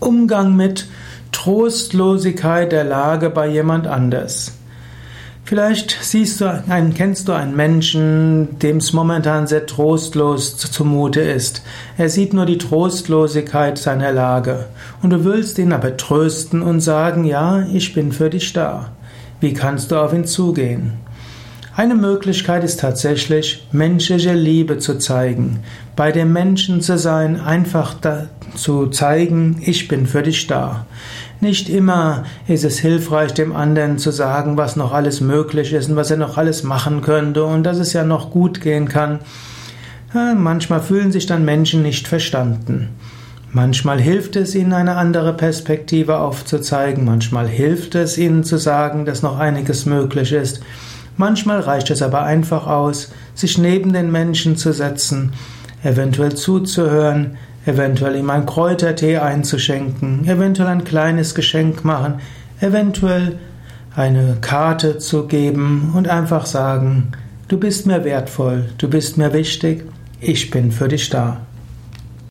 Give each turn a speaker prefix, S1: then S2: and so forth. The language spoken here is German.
S1: Umgang mit Trostlosigkeit der Lage bei jemand anders. Vielleicht siehst du einen, kennst du einen Menschen, dem es momentan sehr trostlos zumute ist. Er sieht nur die Trostlosigkeit seiner Lage. Und du willst ihn aber trösten und sagen, ja, ich bin für dich da. Wie kannst du auf ihn zugehen? Eine Möglichkeit ist tatsächlich, menschliche Liebe zu zeigen, bei dem Menschen zu sein, einfach zu zeigen, ich bin für dich da. Nicht immer ist es hilfreich, dem anderen zu sagen, was noch alles möglich ist und was er noch alles machen könnte und dass es ja noch gut gehen kann. Manchmal fühlen sich dann Menschen nicht verstanden. Manchmal hilft es ihnen, eine andere Perspektive aufzuzeigen, manchmal hilft es ihnen zu sagen, dass noch einiges möglich ist. Manchmal reicht es aber einfach aus, sich neben den Menschen zu setzen, eventuell zuzuhören, eventuell ihm ein Kräutertee einzuschenken, eventuell ein kleines Geschenk machen, eventuell eine Karte zu geben und einfach sagen, du bist mir wertvoll, du bist mir wichtig, ich bin für dich da.